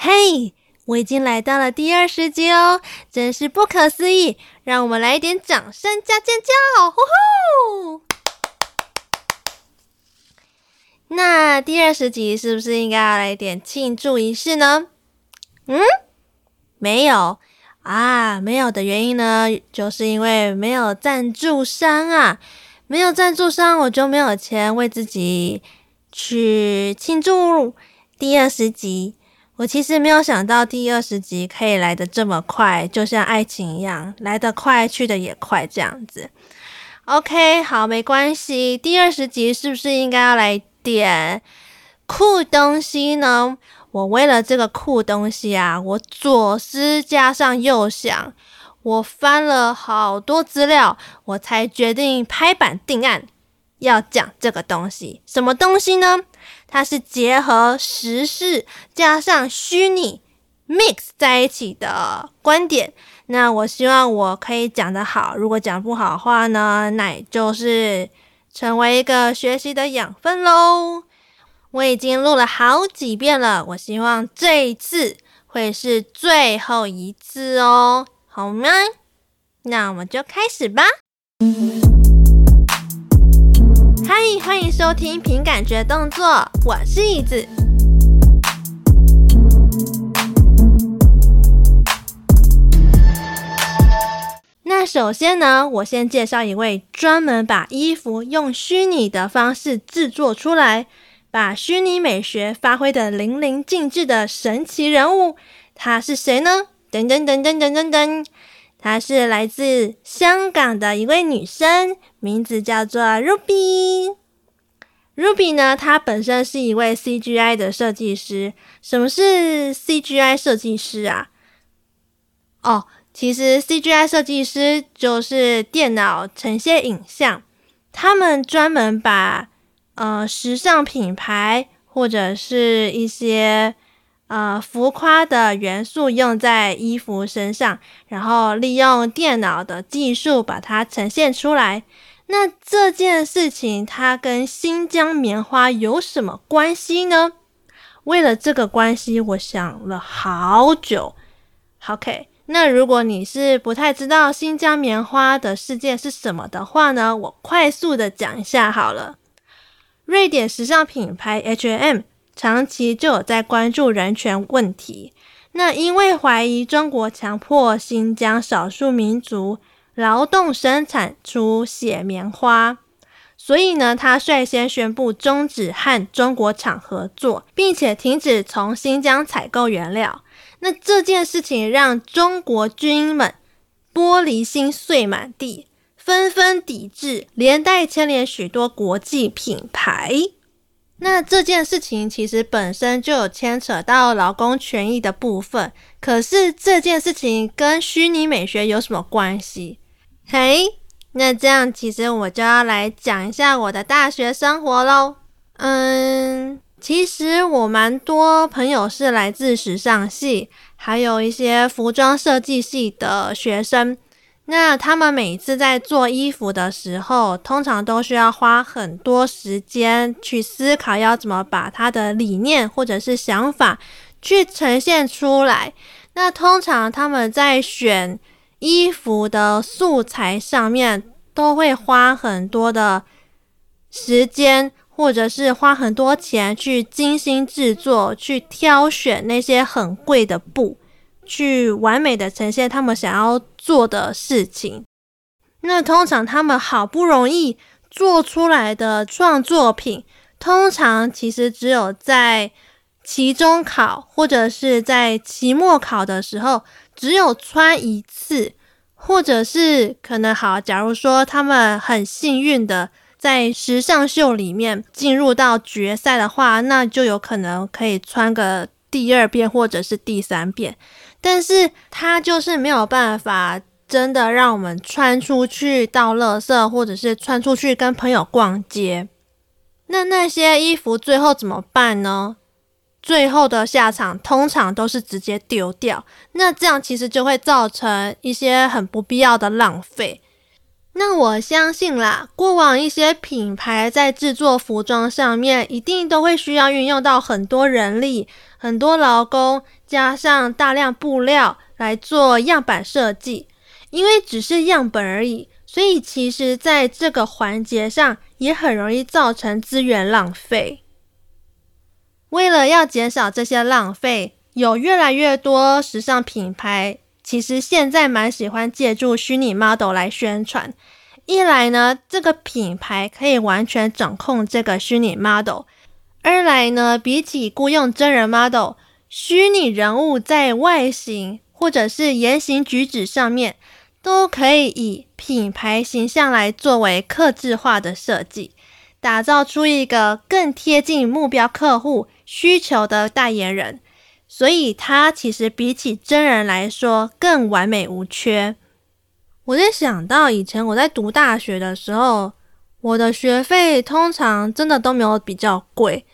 嘿，我已经来到了第二十集哦，真是不可思议！让我们来一点掌声加尖叫！呼呼！那第二十集是不是应该要来一点庆祝仪式呢？嗯，没有啊，没有的原因呢，就是因为没有赞助商啊，没有赞助商，我就没有钱为自己去庆祝第二十集。我其实没有想到第二十集可以来得这么快，就像爱情一样，来得快，去得也快，这样子。OK，好，没关系。第二十集是不是应该要来点酷东西呢？我为了这个酷东西啊，我左思加上右想，我翻了好多资料，我才决定拍板定案，要讲这个东西。什么东西呢？它是结合时事加上虚拟 mix 在一起的观点。那我希望我可以讲得好，如果讲不好话呢，那也就是成为一个学习的养分喽。我已经录了好几遍了，我希望这一次会是最后一次哦，好吗？那我们就开始吧。嗨，欢迎收听凭感觉动作，我是椅子。那首先呢，我先介绍一位专门把衣服用虚拟的方式制作出来，把虚拟美学发挥得淋漓尽致的神奇人物。他是谁呢？噔噔噔噔噔噔噔。她是来自香港的一位女生，名字叫做 Ruby。Ruby 呢，她本身是一位 CGI 的设计师。什么是 CGI 设计师啊？哦，其实 CGI 设计师就是电脑呈现影像，他们专门把呃时尚品牌或者是一些。呃，浮夸的元素用在衣服身上，然后利用电脑的技术把它呈现出来。那这件事情它跟新疆棉花有什么关系呢？为了这个关系，我想了好久。OK，那如果你是不太知道新疆棉花的事件是什么的话呢，我快速的讲一下好了。瑞典时尚品牌 H&M。长期就有在关注人权问题。那因为怀疑中国强迫新疆少数民族劳动生产出血棉花，所以呢，他率先宣布终止和中国厂合作，并且停止从新疆采购原料。那这件事情让中国军们玻璃心碎满地，纷纷抵制，连带牵连许多国际品牌。那这件事情其实本身就有牵扯到劳工权益的部分，可是这件事情跟虚拟美学有什么关系？嘿，那这样其实我就要来讲一下我的大学生活喽。嗯，其实我蛮多朋友是来自时尚系，还有一些服装设计系的学生。那他们每次在做衣服的时候，通常都需要花很多时间去思考要怎么把他的理念或者是想法去呈现出来。那通常他们在选衣服的素材上面，都会花很多的时间，或者是花很多钱去精心制作，去挑选那些很贵的布。去完美的呈现他们想要做的事情。那通常他们好不容易做出来的创作品，通常其实只有在期中考或者是在期末考的时候，只有穿一次，或者是可能好，假如说他们很幸运的在时尚秀里面进入到决赛的话，那就有可能可以穿个第二遍或者是第三遍。但是它就是没有办法真的让我们穿出去倒垃圾，或者是穿出去跟朋友逛街。那那些衣服最后怎么办呢？最后的下场通常都是直接丢掉。那这样其实就会造成一些很不必要的浪费。那我相信啦，过往一些品牌在制作服装上面，一定都会需要运用到很多人力。很多劳工加上大量布料来做样板设计，因为只是样本而已，所以其实在这个环节上也很容易造成资源浪费。为了要减少这些浪费，有越来越多时尚品牌其实现在蛮喜欢借助虚拟 model 来宣传。一来呢，这个品牌可以完全掌控这个虚拟 model；二来呢，比起雇佣真人 model，虚拟人物在外形或者是言行举止上面，都可以以品牌形象来作为客制化的设计，打造出一个更贴近目标客户需求的代言人，所以它其实比起真人来说更完美无缺。我在想到以前我在读大学的时候，我的学费通常真的都没有比较贵。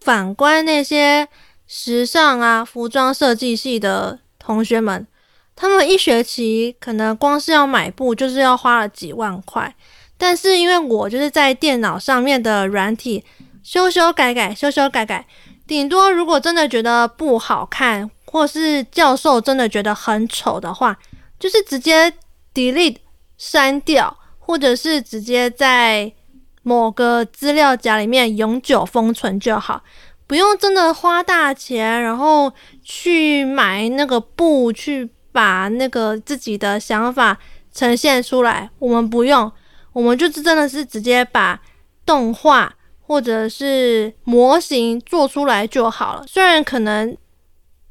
反观那些时尚啊、服装设计系的同学们，他们一学期可能光是要买布就是要花了几万块。但是因为我就是在电脑上面的软体。修修改改，修修改改，顶多如果真的觉得不好看，或是教授真的觉得很丑的话，就是直接 delete 删掉，或者是直接在某个资料夹里面永久封存就好，不用真的花大钱，然后去买那个布，去把那个自己的想法呈现出来。我们不用，我们就是真的是直接把动画。或者是模型做出来就好了，虽然可能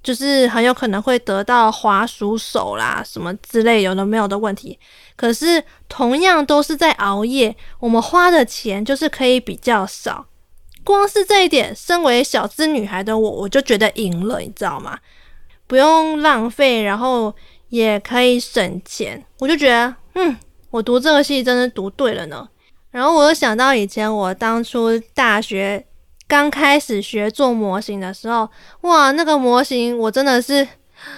就是很有可能会得到滑鼠手啦什么之类有的没有的问题，可是同样都是在熬夜，我们花的钱就是可以比较少。光是这一点，身为小资女孩的我，我就觉得赢了，你知道吗？不用浪费，然后也可以省钱，我就觉得，嗯，我读这个系真的读对了呢。然后我又想到以前我当初大学刚开始学做模型的时候，哇，那个模型我真的是，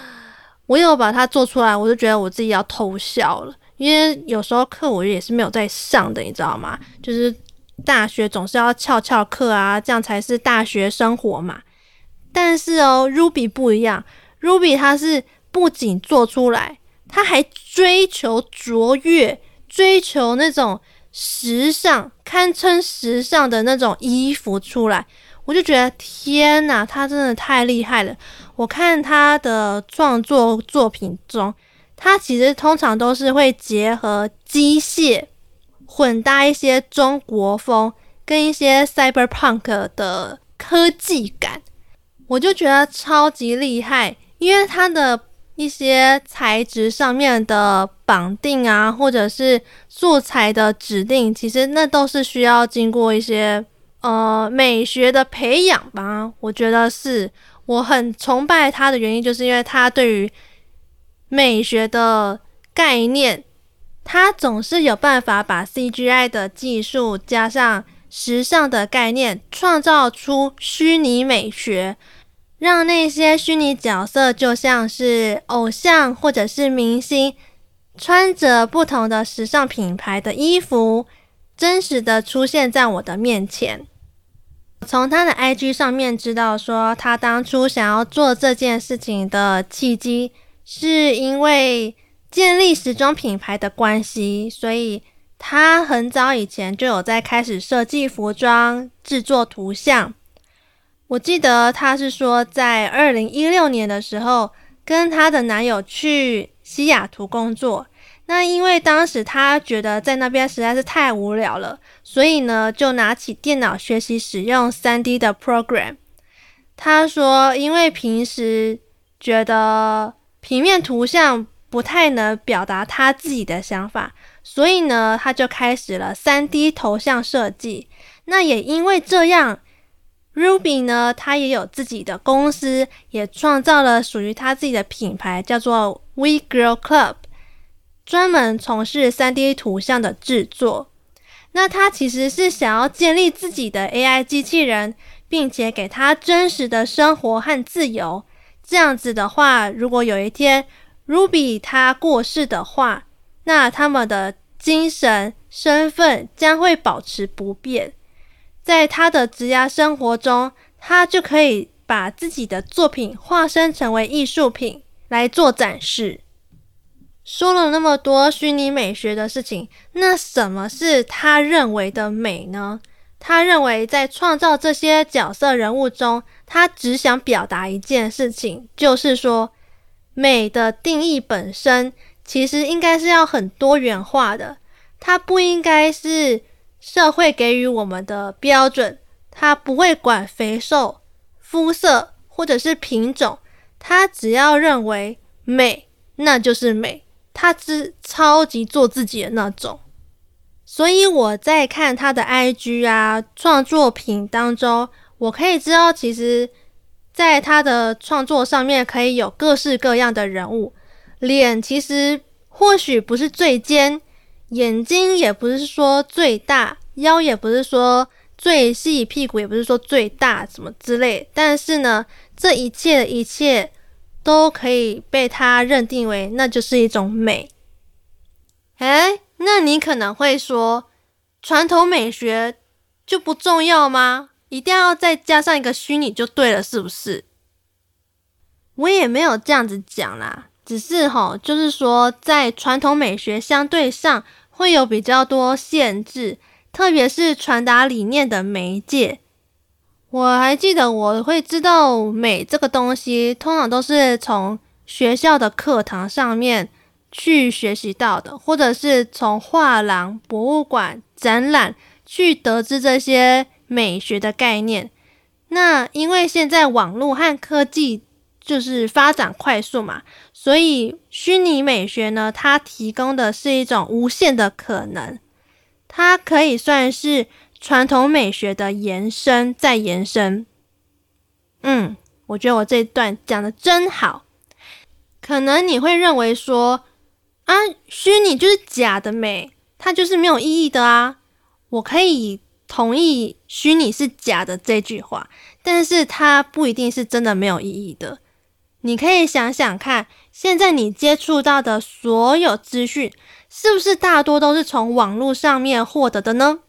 我有把它做出来，我就觉得我自己要偷笑了，因为有时候课我也是没有在上的，你知道吗？就是大学总是要翘翘课啊，这样才是大学生活嘛。但是哦，Ruby 不一样，Ruby 它是不仅做出来，它还追求卓越，追求那种。时尚堪称时尚的那种衣服出来，我就觉得天哪，他真的太厉害了！我看他的创作作品中，他其实通常都是会结合机械，混搭一些中国风跟一些 cyberpunk 的科技感，我就觉得超级厉害，因为他的。一些材质上面的绑定啊，或者是素材的指定，其实那都是需要经过一些呃美学的培养吧。我觉得是我很崇拜他的原因，就是因为他对于美学的概念，他总是有办法把 CGI 的技术加上时尚的概念，创造出虚拟美学。让那些虚拟角色就像是偶像或者是明星，穿着不同的时尚品牌的衣服，真实的出现在我的面前。从他的 IG 上面知道说，他当初想要做这件事情的契机，是因为建立时装品牌的关系，所以他很早以前就有在开始设计服装、制作图像。我记得她是说，在二零一六年的时候，跟她的男友去西雅图工作。那因为当时她觉得在那边实在是太无聊了，所以呢，就拿起电脑学习使用 3D 的 program。她说，因为平时觉得平面图像不太能表达她自己的想法，所以呢，她就开始了 3D 头像设计。那也因为这样。Ruby 呢，他也有自己的公司，也创造了属于他自己的品牌，叫做 We Girl Club，专门从事 3D 图像的制作。那他其实是想要建立自己的 AI 机器人，并且给他真实的生活和自由。这样子的话，如果有一天 Ruby 他过世的话，那他们的精神身份将会保持不变。在他的职涯生活中，他就可以把自己的作品化身成为艺术品来做展示。说了那么多虚拟美学的事情，那什么是他认为的美呢？他认为在创造这些角色人物中，他只想表达一件事情，就是说，美的定义本身其实应该是要很多元化的，它不应该是社会给予我们的标准，它不会管肥瘦、肤色或者是品种，它只要认为美，那就是美。他是超级做自己的那种，所以我在看他的 IG 啊创作品当中，我可以知道，其实，在他的创作上面可以有各式各样的人物，脸其实或许不是最尖，眼睛也不是说最大，腰也不是说最细，屁股也不是说最大，什么之类，但是呢，这一切的一切。都可以被他认定为那就是一种美。诶，那你可能会说，传统美学就不重要吗？一定要再加上一个虚拟就对了，是不是？我也没有这样子讲啦，只是齁，就是说在传统美学相对上会有比较多限制，特别是传达理念的媒介。我还记得，我会知道美这个东西，通常都是从学校的课堂上面去学习到的，或者是从画廊、博物馆、展览去得知这些美学的概念。那因为现在网络和科技就是发展快速嘛，所以虚拟美学呢，它提供的是一种无限的可能，它可以算是。传统美学的延伸再延伸，嗯，我觉得我这一段讲的真好。可能你会认为说，啊，虚拟就是假的美，它就是没有意义的啊。我可以同意虚拟是假的这句话，但是它不一定是真的没有意义的。你可以想想看，现在你接触到的所有资讯，是不是大多都是从网络上面获得的呢？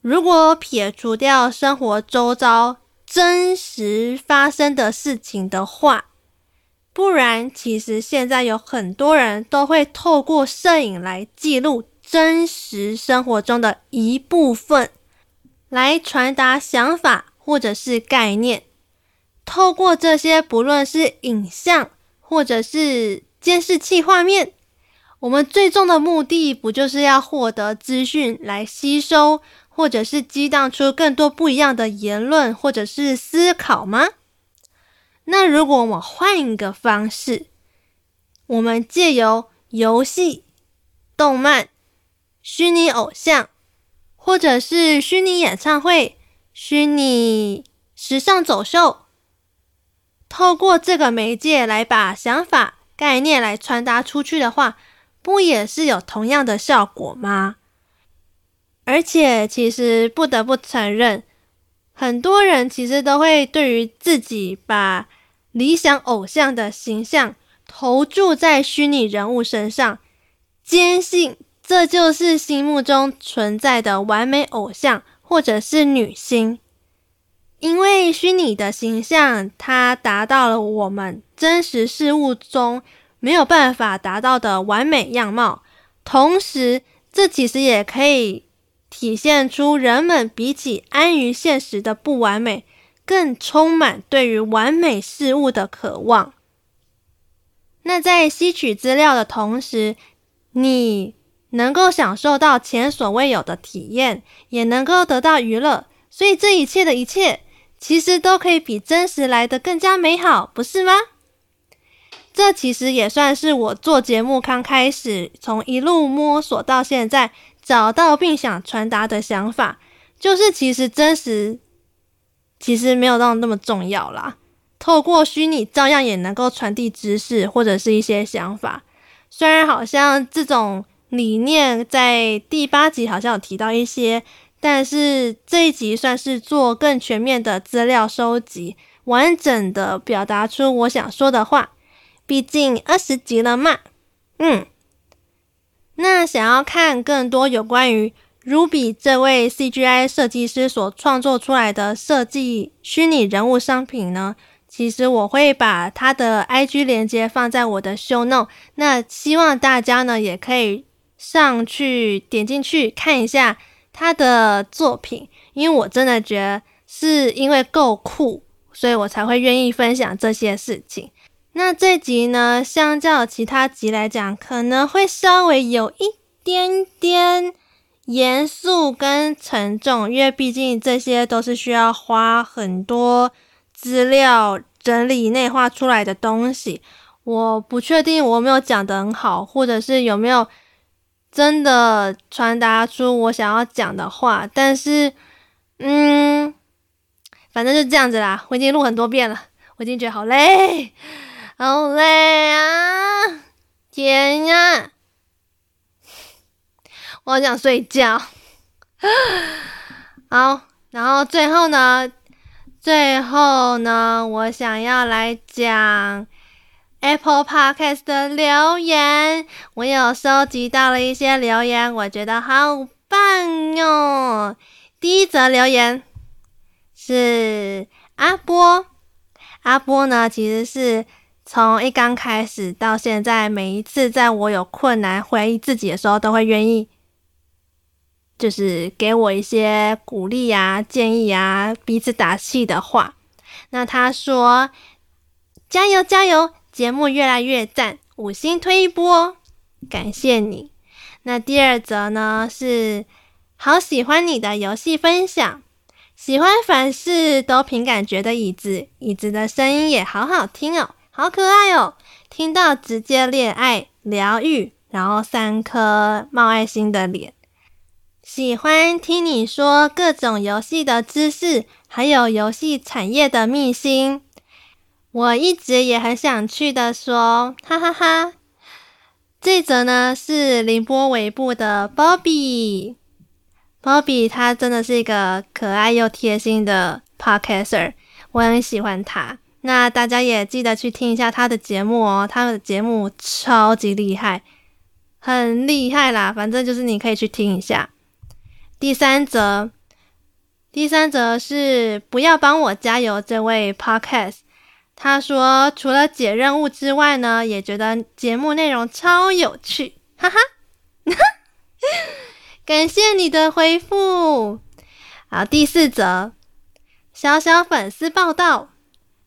如果撇除掉生活周遭真实发生的事情的话，不然其实现在有很多人都会透过摄影来记录真实生活中的一部分，来传达想法或者是概念。透过这些，不论是影像或者是监视器画面，我们最终的目的不就是要获得资讯来吸收？或者是激荡出更多不一样的言论，或者是思考吗？那如果我换一个方式，我们借由游戏、动漫、虚拟偶像，或者是虚拟演唱会、虚拟时尚走秀，透过这个媒介来把想法、概念来传达出去的话，不也是有同样的效果吗？而且，其实不得不承认，很多人其实都会对于自己把理想偶像的形象投注在虚拟人物身上，坚信这就是心目中存在的完美偶像或者是女星，因为虚拟的形象它达到了我们真实事物中没有办法达到的完美样貌，同时，这其实也可以。体现出人们比起安于现实的不完美，更充满对于完美事物的渴望。那在吸取资料的同时，你能够享受到前所未有的体验，也能够得到娱乐。所以这一切的一切，其实都可以比真实来得更加美好，不是吗？这其实也算是我做节目刚开始，从一路摸索到现在。找到并想传达的想法，就是其实真实，其实没有到那么重要啦。透过虚拟，照样也能够传递知识或者是一些想法。虽然好像这种理念在第八集好像有提到一些，但是这一集算是做更全面的资料收集，完整的表达出我想说的话。毕竟二十集了嘛，嗯。那想要看更多有关于 Ruby 这位 CGI 设计师所创作出来的设计虚拟人物商品呢，其实我会把他的 IG 链接放在我的 Show Note，那希望大家呢也可以上去点进去看一下他的作品，因为我真的觉得是因为够酷，所以我才会愿意分享这些事情。那这集呢，相较其他集来讲，可能会稍微有一点点严肃跟沉重，因为毕竟这些都是需要花很多资料整理内化出来的东西。我不确定我没有讲得很好，或者是有没有真的传达出我想要讲的话，但是，嗯，反正就这样子啦。我已经录很多遍了，我已经觉得好累。好累啊！天呀，我好想睡觉。好，然后最后呢，最后呢，我想要来讲 Apple Podcast 的留言。我有收集到了一些留言，我觉得好棒哟。第一则留言是阿波，阿波呢，其实是。从一刚开始到现在，每一次在我有困难、怀疑自己的时候，都会愿意，就是给我一些鼓励啊、建议啊、彼此打气的话。那他说：“加油，加油，节目越来越赞，五星推一波，感谢你。”那第二则呢是：好喜欢你的游戏分享，喜欢凡事都凭感觉的椅子，椅子的声音也好好听哦。好可爱哦！听到直接恋爱疗愈，然后三颗冒爱心的脸。喜欢听你说各种游戏的知识，还有游戏产业的秘辛。我一直也很想去的说，哈哈哈，哈。这则呢是凌波微步的 Bobby，Bobby 他真的是一个可爱又贴心的 Podcaster，我很喜欢他。那大家也记得去听一下他的节目哦，他的节目超级厉害，很厉害啦。反正就是你可以去听一下。第三则，第三则是不要帮我加油这位 Podcast，他说除了解任务之外呢，也觉得节目内容超有趣，哈哈。感谢你的回复。好，第四则，小小粉丝报道。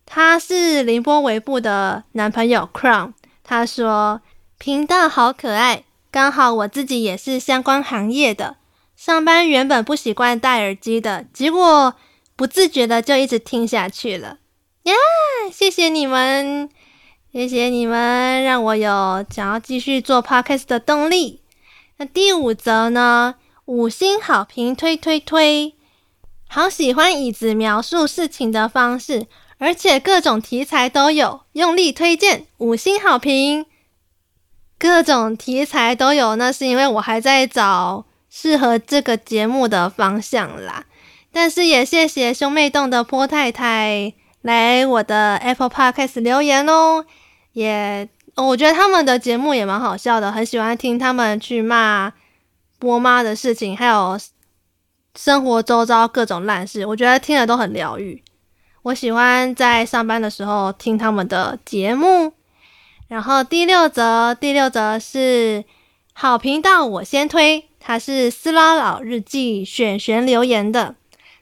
他是凌波微步的男朋友 Crown，他说频道好可爱，刚好我自己也是相关行业的，上班原本不习惯戴耳机的，结果不自觉的就一直听下去了，谢谢你们，谢谢你们，让我有想要继续做 Podcast 的动力。那第五则呢？五星好评推推推，好喜欢椅子描述事情的方式。而且各种题材都有，用力推荐，五星好评。各种题材都有，那是因为我还在找适合这个节目的方向啦。但是也谢谢兄妹洞的波太太来我的 Apple Podcast 留言哦，也我觉得他们的节目也蛮好笑的，很喜欢听他们去骂波妈的事情，还有生活周遭各种烂事，我觉得听了都很疗愈。我喜欢在上班的时候听他们的节目，然后第六则，第六则是好频道，我先推，它是斯拉老日记选选留言的，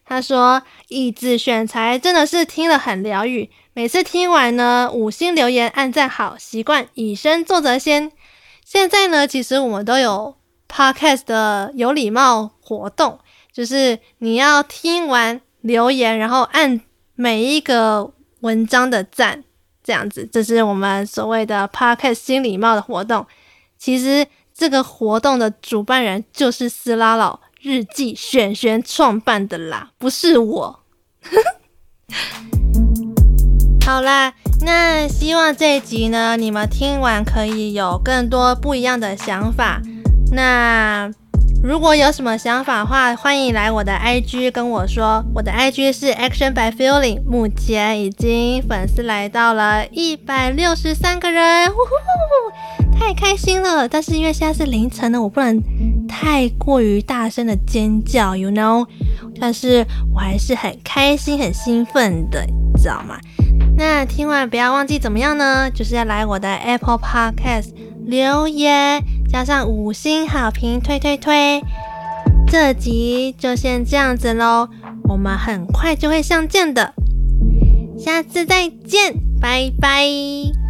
他说椅子选材真的是听了很疗愈，每次听完呢，五星留言按赞好，习惯以身作则先。现在呢，其实我们都有 podcast 的有礼貌活动，就是你要听完留言，然后按。每一个文章的赞，这样子，这是我们所谓的 Podcast 新礼貌的活动。其实这个活动的主办人就是斯拉老日记选选创办的啦，不是我。好啦，那希望这一集呢，你们听完可以有更多不一样的想法。那。如果有什么想法的话，欢迎来我的 IG 跟我说。我的 IG 是 Action by Feeling，目前已经粉丝来到了一百六十三个人，呼呼呼，太开心了！但是因为现在是凌晨呢，我不能太过于大声的尖叫，you know，但是我还是很开心、很兴奋的，你知道吗？那听完不要忘记怎么样呢？就是要来我的 Apple Podcast 留言，加上五星好评，推推推。这集就先这样子喽，我们很快就会上见的，下次再见，拜拜。